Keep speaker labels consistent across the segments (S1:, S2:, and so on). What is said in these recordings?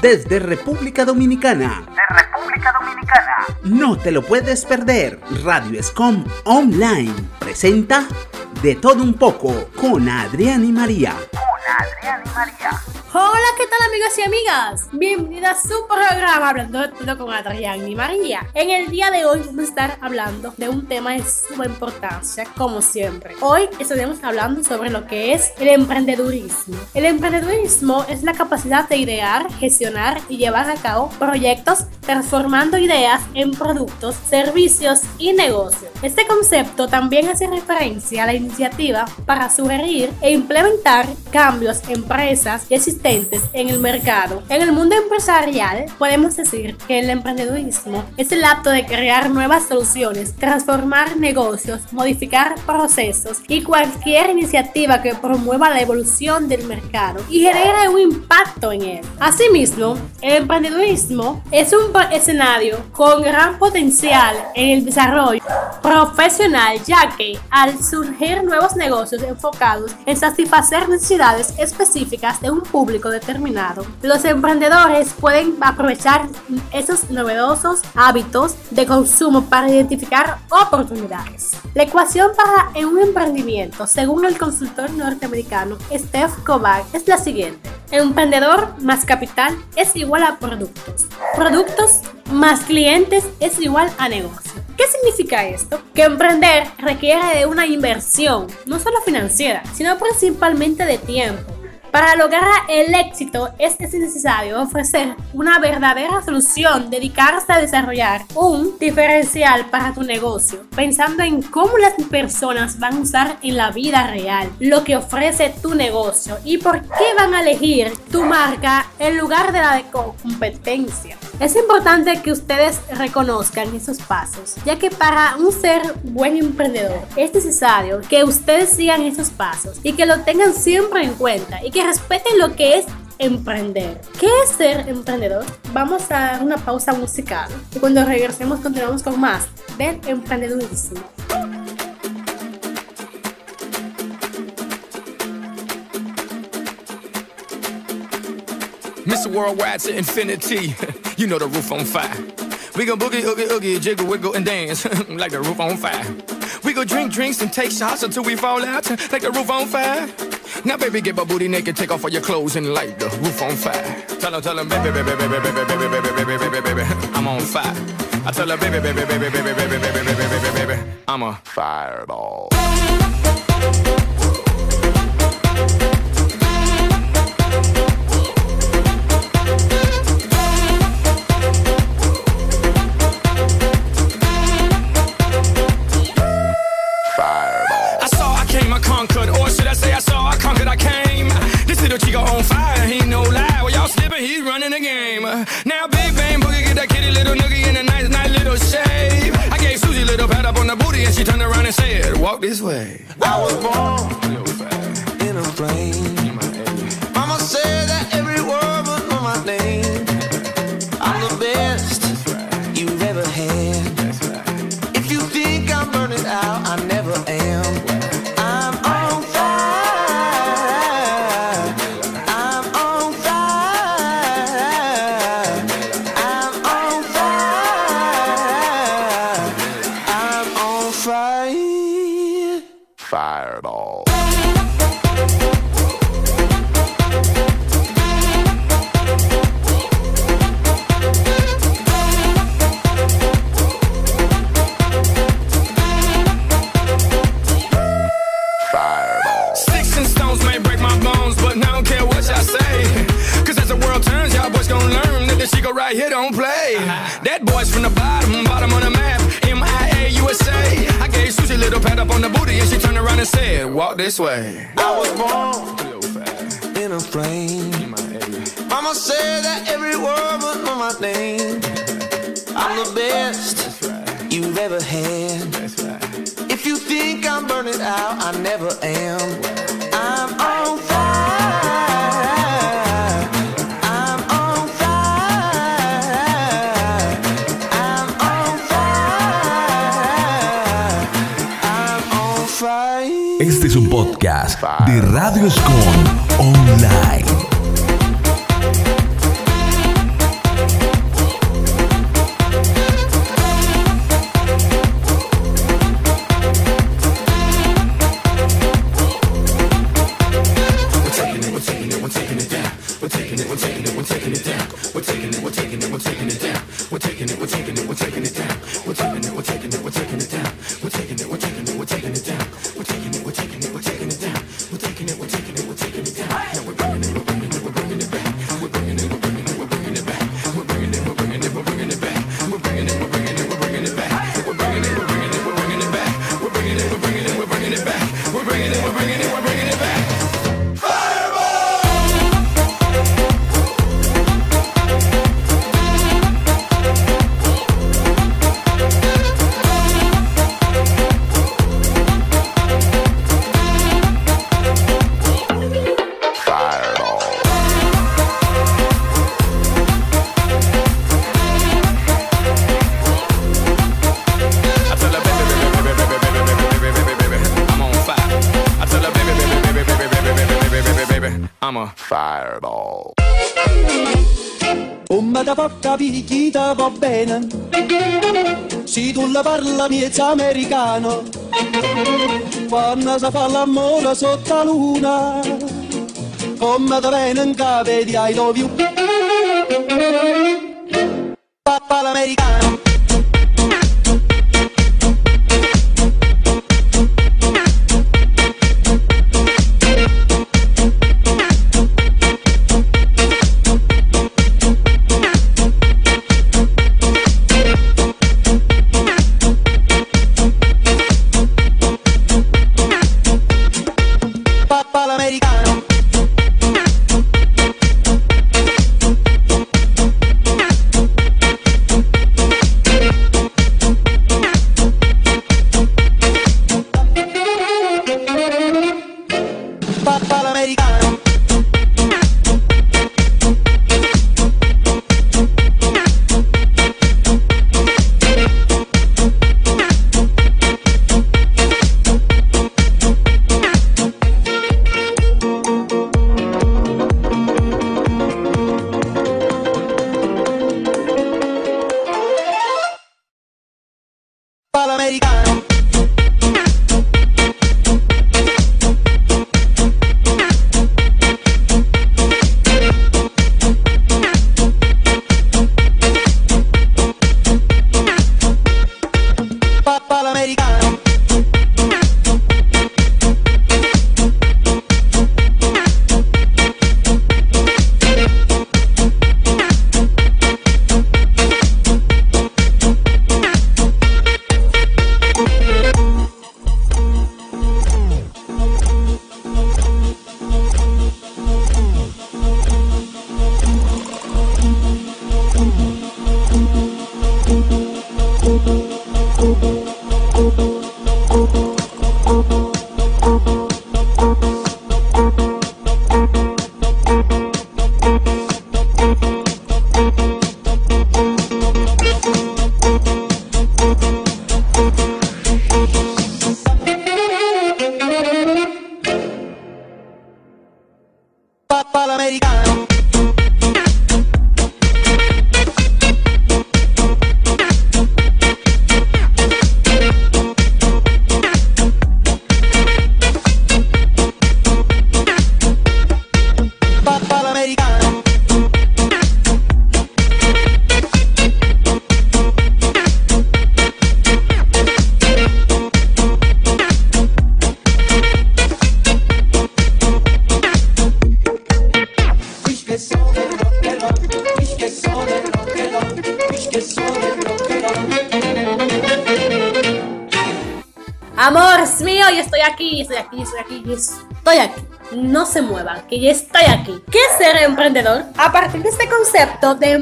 S1: desde República Dominicana.
S2: De República Dominicana.
S1: No te lo puedes perder. Radio Escom Online presenta De todo un poco con Adrián y María.
S2: Adrián y María.
S3: Hola, ¿qué tal amigos y amigas? Bienvenidas a su programa Hablando de todo con Adrián y María. En el día de hoy vamos a estar hablando de un tema de suma importancia, como siempre. Hoy estaremos hablando sobre lo que es el emprendedurismo. El emprendedurismo es la capacidad de idear, gestionar y llevar a cabo proyectos transformando ideas en productos, servicios y negocios. Este concepto también hace referencia a la iniciativa para sugerir e implementar cambios empresas y sistemas en el mercado. En el mundo empresarial podemos decir que el emprendedurismo es el acto de crear nuevas soluciones, transformar negocios, modificar procesos y cualquier iniciativa que promueva la evolución del mercado y genere un impacto en él. Asimismo, el emprendedurismo es un escenario con gran potencial en el desarrollo profesional ya que al surgir nuevos negocios enfocados en satisfacer necesidades específicas de un público determinado. Los emprendedores pueden aprovechar esos novedosos hábitos de consumo para identificar oportunidades. La ecuación para un emprendimiento, según el consultor norteamericano Steph Kovac, es la siguiente. Emprendedor más capital es igual a productos. Productos más clientes es igual a negocio. ¿Qué significa esto? Que emprender requiere de una inversión, no solo financiera, sino principalmente de tiempo para lograr el éxito es necesario ofrecer una verdadera solución, dedicarse a desarrollar un diferencial para tu negocio, pensando en cómo las personas van a usar en la vida real lo que ofrece tu negocio y por qué van a elegir tu marca en lugar de la de competencia. Es importante que ustedes reconozcan esos pasos, ya que para un ser buen emprendedor es necesario que ustedes sigan esos pasos y que lo tengan siempre en cuenta y que respeten lo que es emprender. ¿Qué es ser emprendedor? Vamos a dar una pausa musical y cuando regresemos continuamos con más del emprendedurismo.
S4: Mr. Worldwide to infinity. you know the roof on fire. We go boogie, oogie, oogie, jiggle, wiggle, and dance like the roof on fire. We go drink drinks and take shots until we fall out like the roof on fire. Now, baby, get my booty naked, take off all your clothes and light the roof on fire. Tell him, tell him, baby, baby, baby, baby, baby, baby, baby, baby, baby, baby, I'm on fire. I tell her, baby, baby, baby, baby, baby, baby, baby, baby, baby, baby, I'm a fireball. she's running the game. Now Big Bang Boogie get that kitty little noogie in a nice, nice little shave. I gave Susie a little pat up on the booty and she turned around and said, walk this way. I was born
S5: in a plane. Mama said that every word was my name.
S4: Walk this way. I was born in a plane. Mama said that every word was know my name. I'm the best right. you've ever had. Right. If you think I'm burning out, I never am.
S1: De Radio Escon Online.
S4: Taking it, we're taking it, down. Now we're bringing it,
S6: Picchita va bene? Se tu la parla miezza americano. Quando si fa l'amore sotto la luna Come da bene in cave di I love you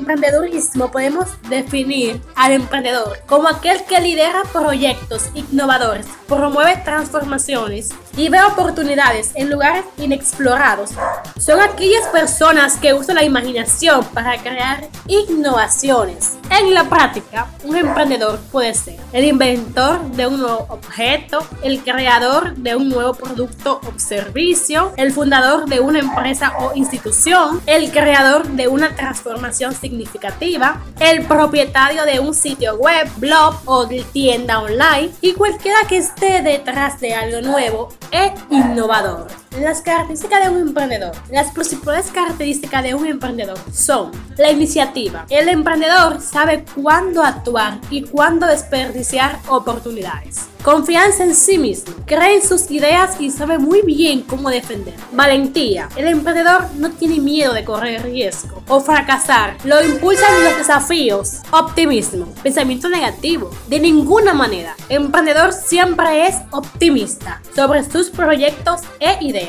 S3: emprendedurismo podemos definir al emprendedor como aquel que lidera proyectos innovadores, promueve transformaciones y ve oportunidades en lugares inexplorados. Son aquellas personas que usan la imaginación para crear innovaciones. En la práctica, un emprendedor puede ser el inventor de un nuevo objeto, el creador de un nuevo producto o servicio, el fundador de una empresa o institución, el creador de una transformación significativa, el propietario de un sitio web, blog o tienda online y cualquiera que esté detrás de algo nuevo e innovador. Las características de un emprendedor. Las principales características de un emprendedor son la iniciativa. El emprendedor sabe cuándo actuar y cuándo desperdiciar oportunidades. Confianza en sí mismo. Cree en sus ideas y sabe muy bien cómo defender. Valentía. El emprendedor no tiene miedo de correr riesgo o fracasar. Lo impulsan los desafíos. Optimismo. Pensamiento negativo. De ninguna manera. El emprendedor siempre es optimista sobre sus proyectos e ideas.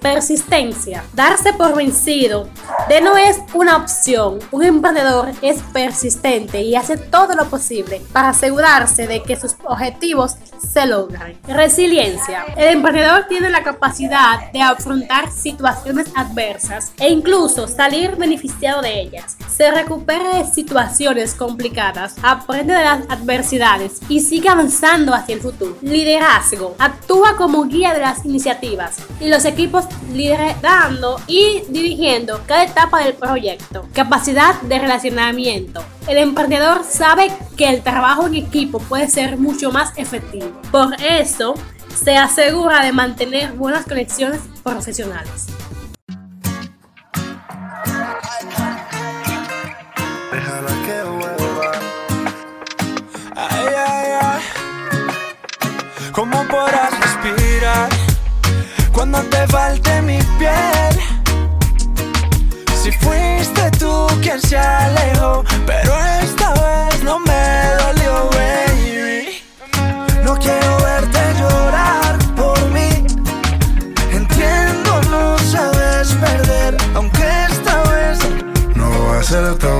S3: Persistencia. Darse por vencido. De no es una opción. Un emprendedor es persistente y hace todo lo posible para asegurarse de que sus objetivos se logran. Resiliencia. El emprendedor tiene la capacidad de afrontar situaciones adversas e incluso salir beneficiado de ellas. Se recupera de situaciones complicadas, aprende de las adversidades y sigue avanzando hacia el futuro. Liderazgo. Actúa como guía de las iniciativas y los equipos liderando y dirigiendo cada etapa del proyecto. Capacidad de relacionamiento. El emprendedor sabe que el trabajo en equipo puede ser mucho más efectivo. Por eso, se asegura de mantener buenas conexiones profesionales.
S5: Déjala que vuelva. Ay, ay, ay. ¿Cómo podrás respirar cuando te falte mi piel? Si fuiste tú quien se alejó, pero esta vez no me dolió, baby. No quiero verte llorar por mí. Entiendo, no sabes perder, aunque esta vez no va a ser tan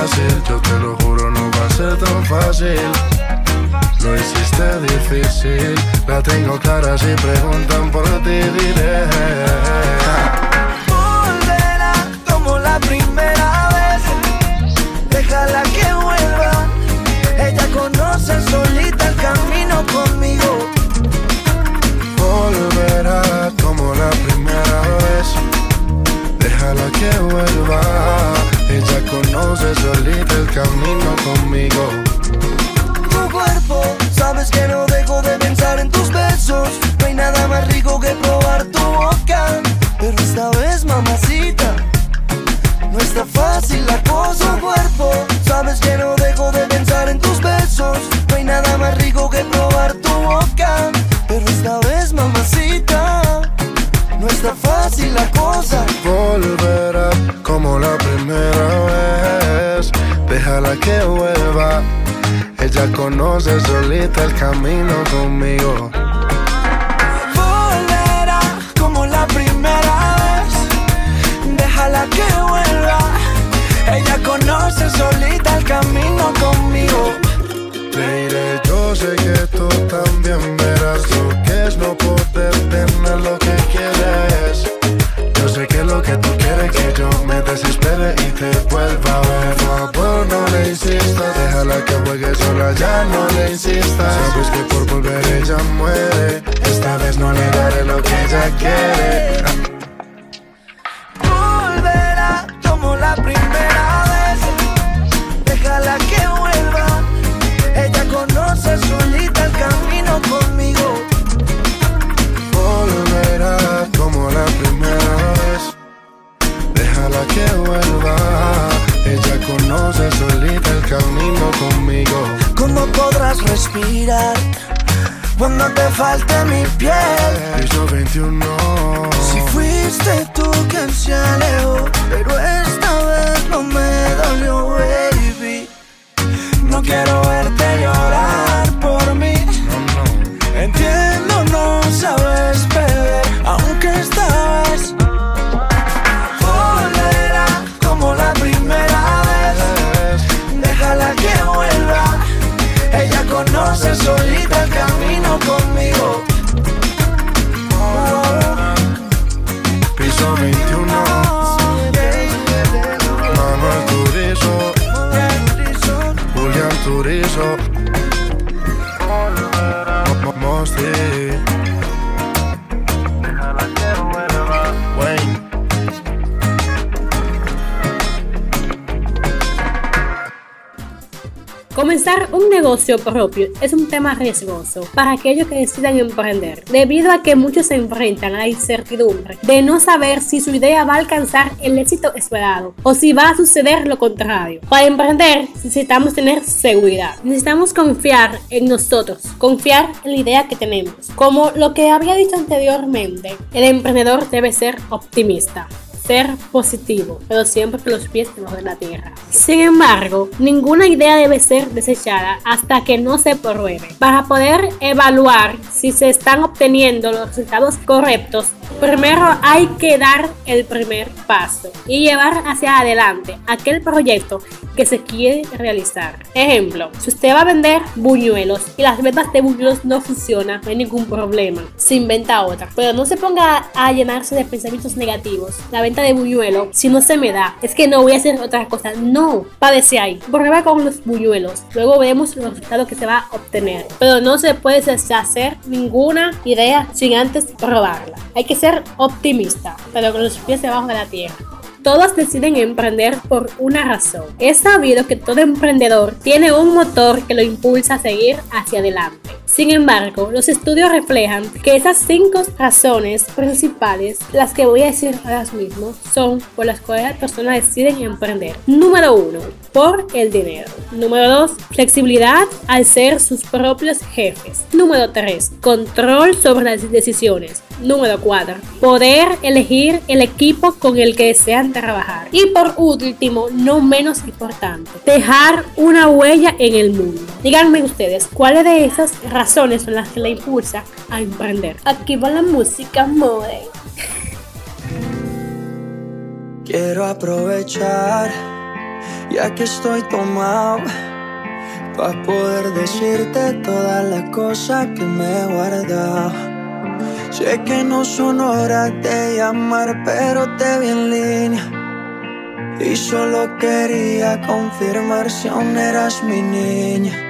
S5: Yo te lo juro, no va a ser tan fácil. Lo hiciste difícil, la tengo clara si preguntan por ti diré. Sabes que por volver ella muere, esta vez no le daré lo que ella quiere. Volverá como la primera vez, déjala que vuelva. Ella conoce solita el camino conmigo. Volverá como la primera vez. Déjala que vuelva. Ella conoce solita el camino conmigo. ¿Cómo podrás respirar cuando te falte mi piel? Piso 21. Si fuiste tú quien se alejó, pero esta vez no me dolió, baby. No quiero verte llorar conoce solita el camino conmigo.
S3: Comenzar un negocio propio es un tema riesgoso para aquellos que decidan emprender, debido a que muchos se enfrentan a la incertidumbre de no saber si su idea va a alcanzar el éxito esperado o si va a suceder lo contrario. Para emprender necesitamos tener seguridad, necesitamos confiar en nosotros, confiar en la idea que tenemos. Como lo que había dicho anteriormente, el emprendedor debe ser optimista ser positivo, pero siempre con los pies debajo de la tierra. Sin embargo, ninguna idea debe ser desechada hasta que no se pruebe. Para poder evaluar si se están obteniendo los resultados correctos, primero hay que dar el primer paso y llevar hacia adelante aquel proyecto que se quiere realizar. Ejemplo, si usted va a vender buñuelos y las ventas de buñuelos no funcionan, no hay ningún problema. Se inventa otra. Pero no se ponga a llenarse de pensamientos negativos. La venta de buñuelos, si no se me da, es que no voy a hacer otra cosa. No, padece ahí. Prueba con los buñuelos. Luego vemos los resultados que se va a obtener. Pero no se puede hacer ninguna idea sin antes probarla. Hay que ser optimista, pero con los pies debajo de la tierra. Todos deciden emprender por una razón. Es sabido que todo emprendedor tiene un motor que lo impulsa a seguir hacia adelante. Sin embargo, los estudios reflejan que esas cinco razones principales, las que voy a decir ahora mismo, son por las cuales las personas deciden emprender. Número uno, por el dinero. Número dos, flexibilidad al ser sus propios jefes. Número tres, control sobre las decisiones. Número 4. Poder elegir el equipo con el que desean trabajar. Y por último, no menos importante, dejar una huella en el mundo. Díganme ustedes, ¿cuáles de esas razones son las que le impulsa a emprender? Aquí va la música mode.
S5: Quiero aprovechar, ya que estoy tomado, para poder decirte todas las cosas que me he guardado. Sé que no son horas de llamar, pero te vi en línea. Y solo quería confirmar si aún eras mi niña.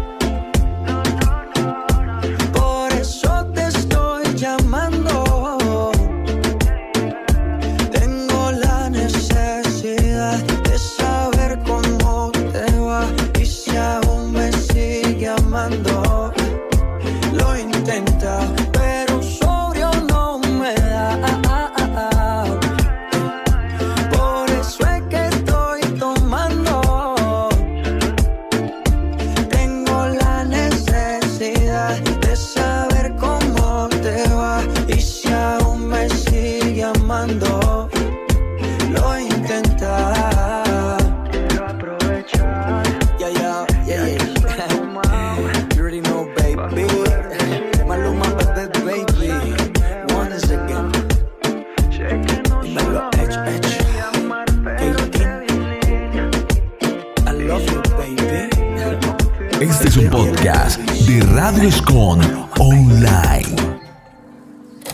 S5: De
S7: Radio Escon Online.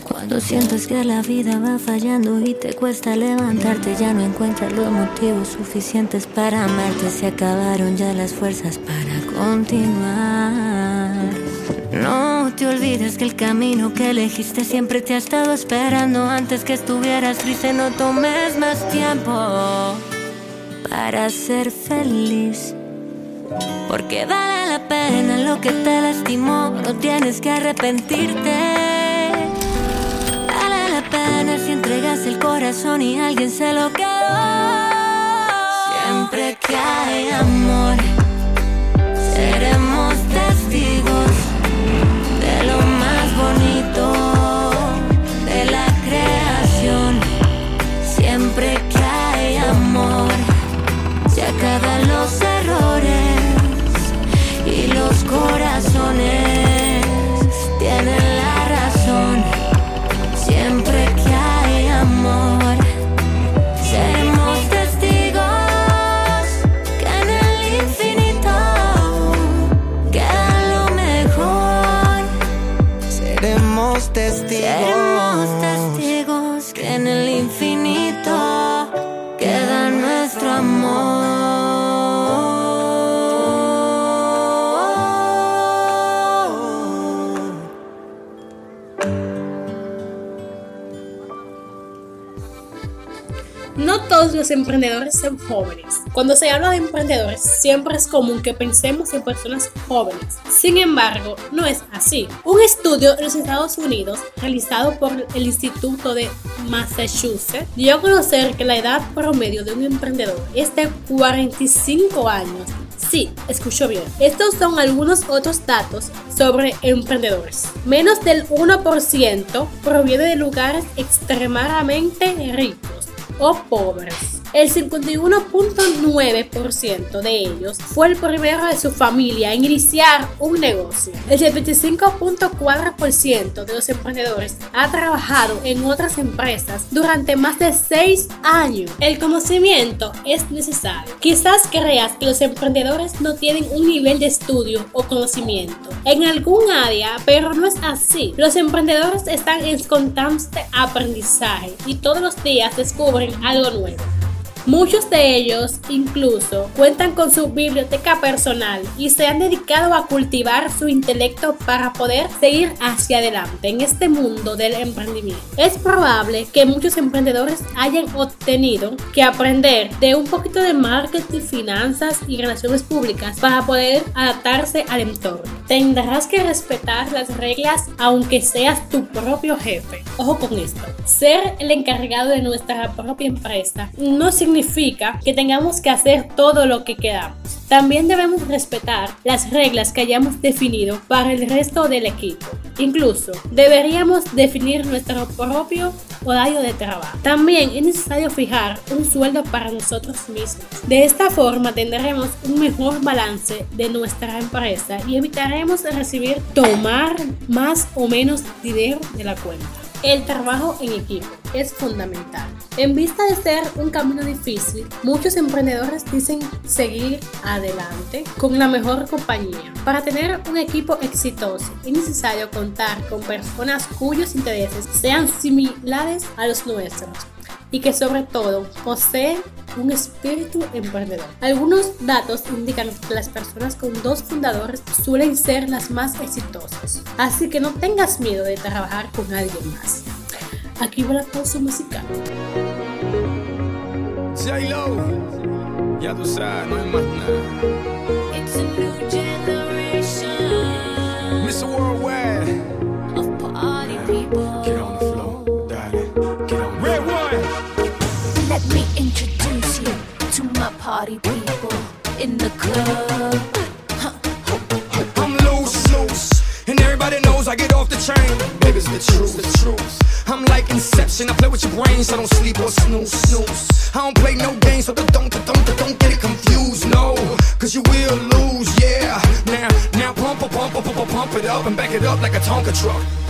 S8: Cuando sientes que la vida va fallando y te cuesta levantarte, ya no encuentras los motivos suficientes para amarte. Se acabaron ya las fuerzas para continuar. No te olvides que el camino que elegiste siempre te ha estado esperando. Antes que estuvieras triste, no tomes más tiempo para ser feliz. Porque vale la pena lo que te lastimó, no tienes que arrepentirte. Vale la pena si entregas el corazón y alguien se lo quedó. Siempre que hay amor, seremos
S3: No todos los emprendedores son jóvenes. Cuando se habla de emprendedores, siempre es común que pensemos en personas jóvenes. Sin embargo, no es así. Un estudio en los Estados Unidos, realizado por el Instituto de Massachusetts, dio a conocer que la edad promedio de un emprendedor es de 45 años. Sí, escuchó bien. Estos son algunos otros datos sobre emprendedores. Menos del 1% proviene de lugares extremadamente ricos o pobres. El 51.9% de ellos fue el primero de su familia en iniciar un negocio. El 75.4% de los emprendedores ha trabajado en otras empresas durante más de 6 años. El conocimiento es necesario. Quizás creas que los emprendedores no tienen un nivel de estudio o conocimiento en algún área, pero no es así. Los emprendedores están en constante aprendizaje y todos los días descubren algo nuevo. Muchos de ellos incluso cuentan con su biblioteca personal y se han dedicado a cultivar su intelecto para poder seguir hacia adelante en este mundo del emprendimiento. Es probable que muchos emprendedores hayan obtenido que aprender de un poquito de marketing, finanzas y relaciones públicas para poder adaptarse al entorno. Tendrás que respetar las reglas aunque seas tu propio jefe. Ojo con esto. Ser el encargado de nuestra propia empresa no significa que tengamos que hacer todo lo que queramos. También debemos respetar las reglas que hayamos definido para el resto del equipo. Incluso deberíamos definir nuestro propio horario de trabajo. También es necesario fijar un sueldo para nosotros mismos. De esta forma tendremos un mejor balance de nuestra empresa y evitaremos recibir tomar más o menos dinero de la cuenta. El trabajo en equipo es fundamental. En vista de ser un camino difícil, muchos emprendedores dicen seguir adelante con la mejor compañía. Para tener un equipo exitoso es necesario contar con personas cuyos intereses sean similares a los nuestros y que sobre todo poseen un espíritu emprendedor. Algunos datos indican que las personas con dos fundadores suelen ser las más exitosas, así que no tengas miedo de trabajar con alguien más. Aquí va la pausa musical.
S4: Ya tú sabes, no hay más nada.
S8: It's a new generation
S4: Mr. Worldwide,
S8: of party people.
S4: I play with your brains, I don't sleep or snooze, snooze. I don't play no games, so don't, don't, don't, don't get it confused, no, cause you will lose, yeah. Now, now pump, pump, pump, pump, pump, pump it up and back it up like a Tonka truck.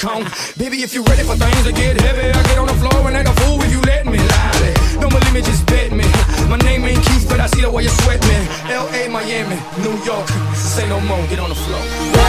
S9: come. Baby, if you're ready for things to get heavy, I get on the floor and act a fool if you let me. Lie. Don't believe me, just bet me. My name ain't Keith, but I see the way you sweat me. L.A., Miami, New York. Say no more, get on the floor.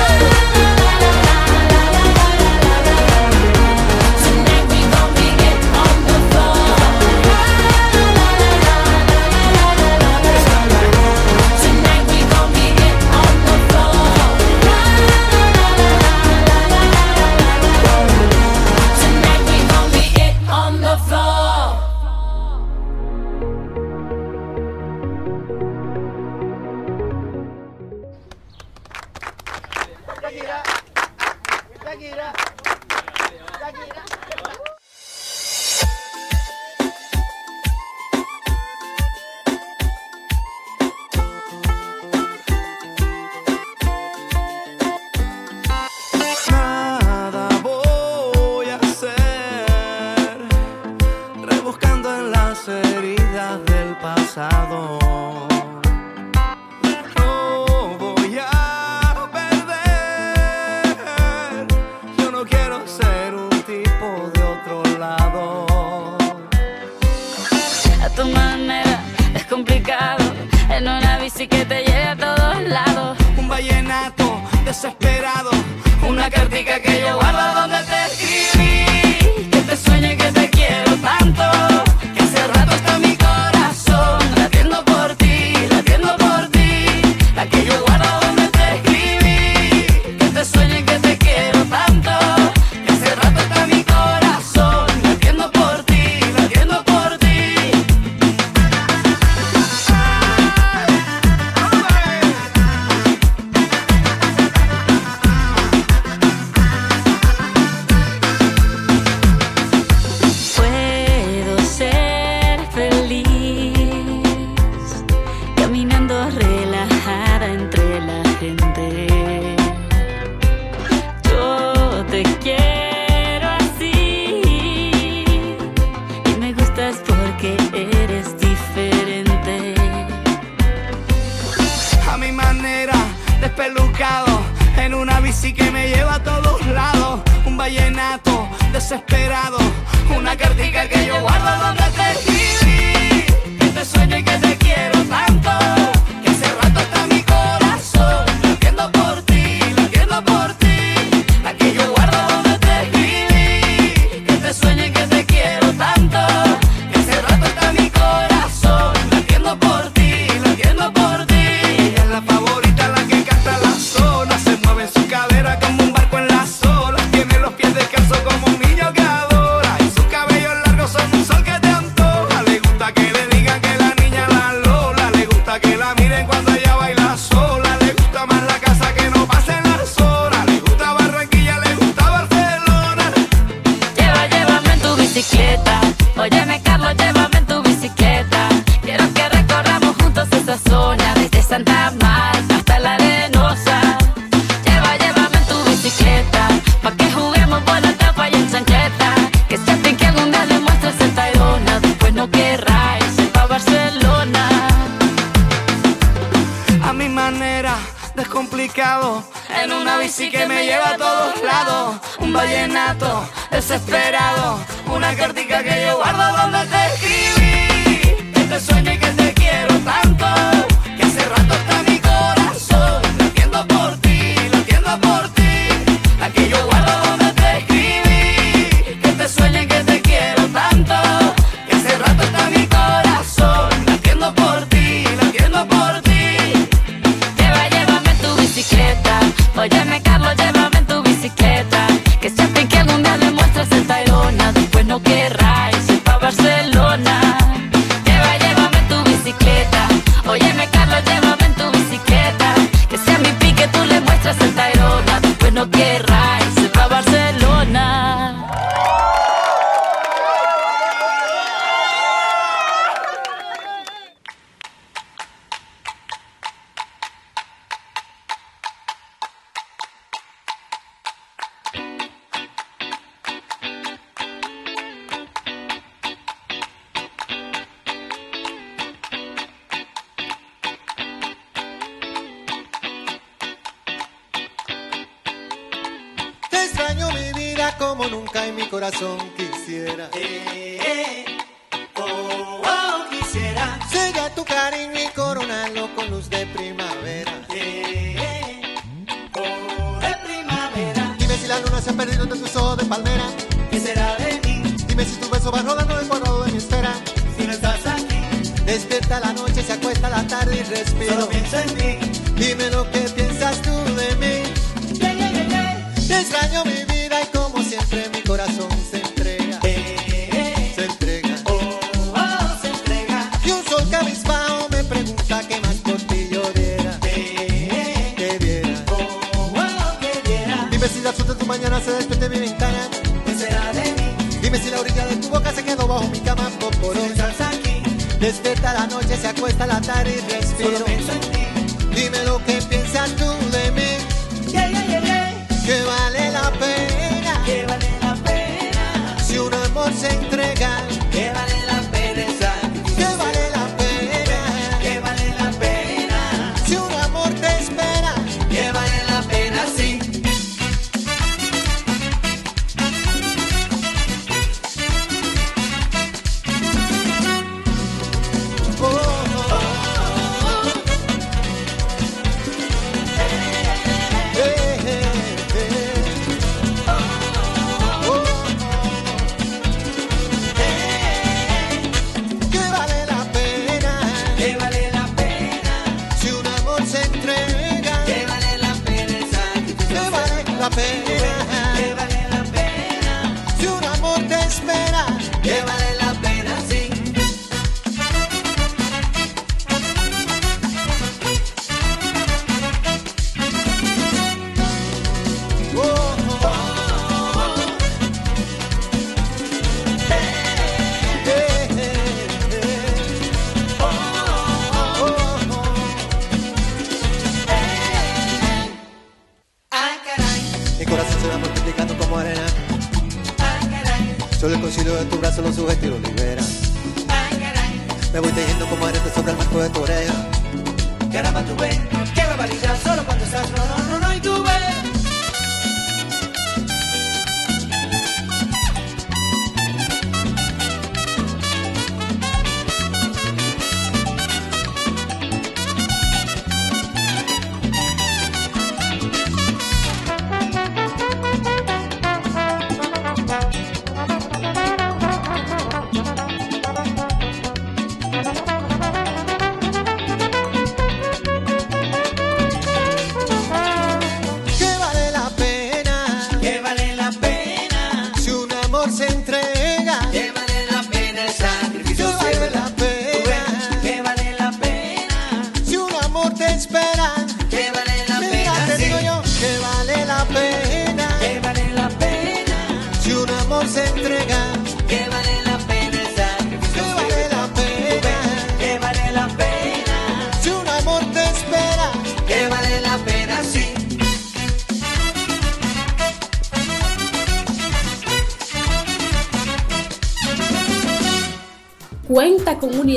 S10: vallenato desesperado, una cartica que yo guardo donde te escribí,
S11: este que te
S10: sueño y que te la
S12: luna se ha perdido entre tus ojos de palmera. ¿Qué será de mí? Dime si tu beso va rodando el cuadrado de mi esfera. Si no estás aquí, despierta la noche, se acuesta la tarde y respiro. Solo pienso en ti. Dime lo que Despierta la noche, se acuesta la tarde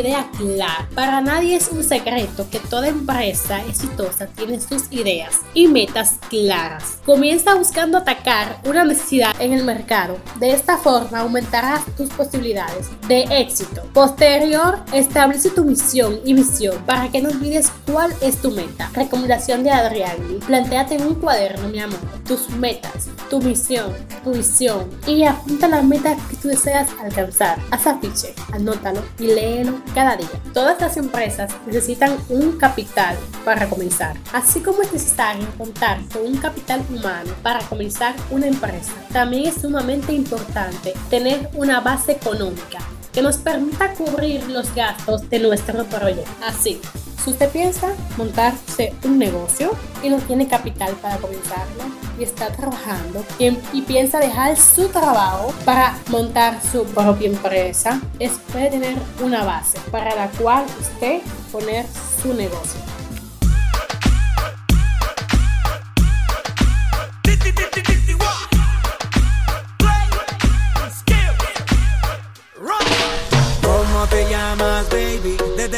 S3: idea clara. Para nadie es un secreto que toda empresa exitosa tiene sus ideas y metas claras. Comienza buscando atacar una necesidad en el mercado. De esta forma aumentarás tus posibilidades de éxito. Posterior, establece tu misión y visión para que no olvides cuál es tu meta. Recomendación de Adriani. Plantéate en un cuaderno, mi amor, tus metas, tu misión, tu visión y apunta las metas que tú deseas alcanzar. Haz afiche, anótalo y léelo cada día. Todas las empresas necesitan un capital para comenzar, así como es necesario contar con un capital humano para comenzar una empresa. También es sumamente importante tener una base económica que nos permita cubrir los gastos de nuestro proyecto. Así, si usted piensa montarse un negocio y no tiene capital para comenzarlo y está trabajando y, y piensa dejar su trabajo para montar su propia empresa, es puede tener una base para la cual usted poner su negocio.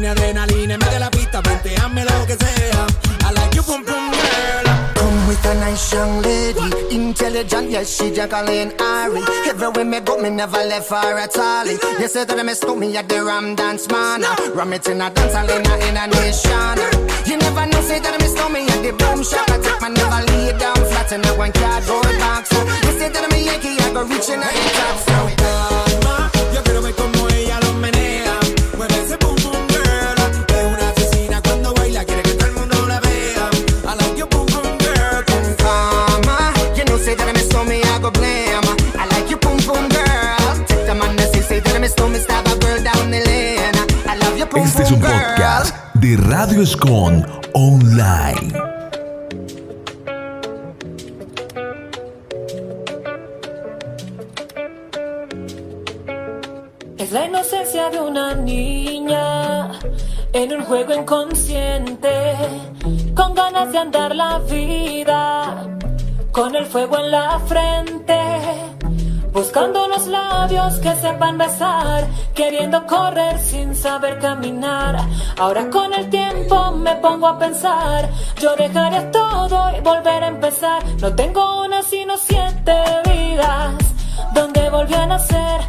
S13: Tiene adrenalina en medio de la pista, venteame lo que sea. I like your boom boom girl.
S14: Come with a nice young lady, intelligent, yes, she Jacqueline Ari. Everywhere me go, me never left her at all. You say that me stole me at the Ram Dance Man. Ram it in a dance hall in a, in a nation. You never know, say that me stole me at the boom shop. I take my never lay down flat in a one cardboard box. You say that me Yankee, I go reaching out the top. So
S13: calma, yo
S7: de Radio Escon Online.
S15: Es la inocencia de una niña en un juego inconsciente, con ganas de andar la vida, con el fuego en la frente, buscando los labios que sepan besar, queriendo correr sin saber caminar. Ahora con el tiempo me pongo a pensar, yo dejaré todo y volver a empezar. No tengo una sino siete vidas donde volví a nacer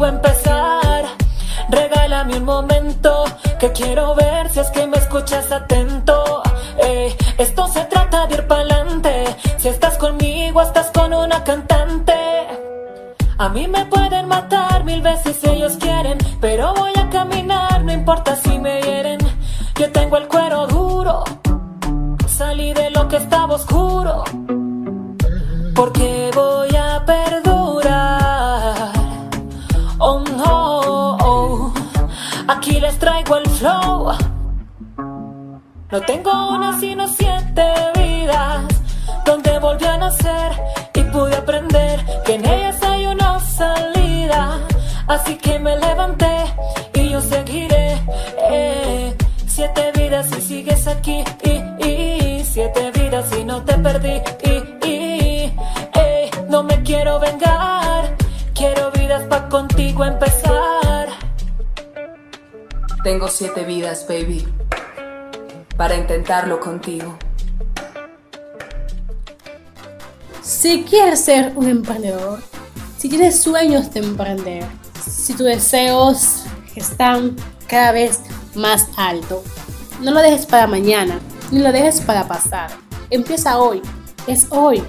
S15: contigo empezar. Regálame un momento que quiero ver si es que me escuchas atento. Eh, esto se trata de ir pa'lante. Si estás conmigo, estás con una cantante. A mí me pueden matar mil veces si ellos quieren, pero voy a caminar, no importa si me hieren. Yo tengo el cuero duro, salí de lo que estaba oscuro, porque tengo una sino siete vidas, donde volví a nacer y pude aprender que en ellas hay una salida. Así que me levanté y yo seguiré. eh. Siete vidas y sigues aquí. Siete vidas y no te perdí. Y, eh, no me quiero vengar. Quiero vidas pa' contigo empezar.
S16: Tengo siete vidas, baby, para intentarlo contigo.
S3: Si quieres ser un emprendedor, si tienes sueños de emprender, si tus deseos están cada vez más alto, no lo dejes para mañana, ni lo dejes para pasar. Empieza hoy, es hoy,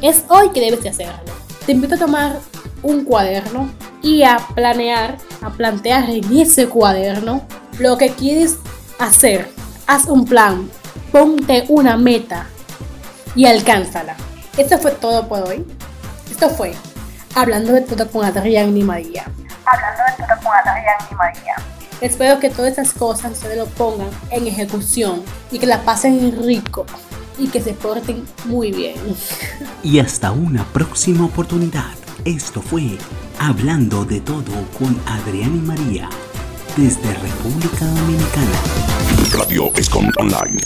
S3: es hoy que debes de hacerlo. Te invito a tomar un cuaderno y a planear, a plantear en ese cuaderno lo que quieres hacer. Haz un plan, ponte una meta y alcánzala. Esto fue todo por hoy. Esto fue Hablando de todo con Adrián y María.
S2: Hablando de todo con Adrián y María.
S3: Espero que todas estas cosas ustedes lo pongan en ejecución y que la pasen rico y que se porten muy bien.
S1: Y hasta una próxima oportunidad. Esto fue Hablando de todo con Adrián y María desde República Dominicana.
S7: Radio Escom Online.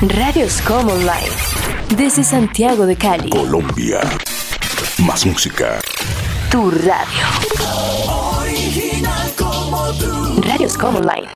S17: Radio Scom Online. Desde Santiago de Cali.
S7: Colombia. Más música.
S17: Tu radio.
S18: Original como tú.
S17: Radio Scom Online.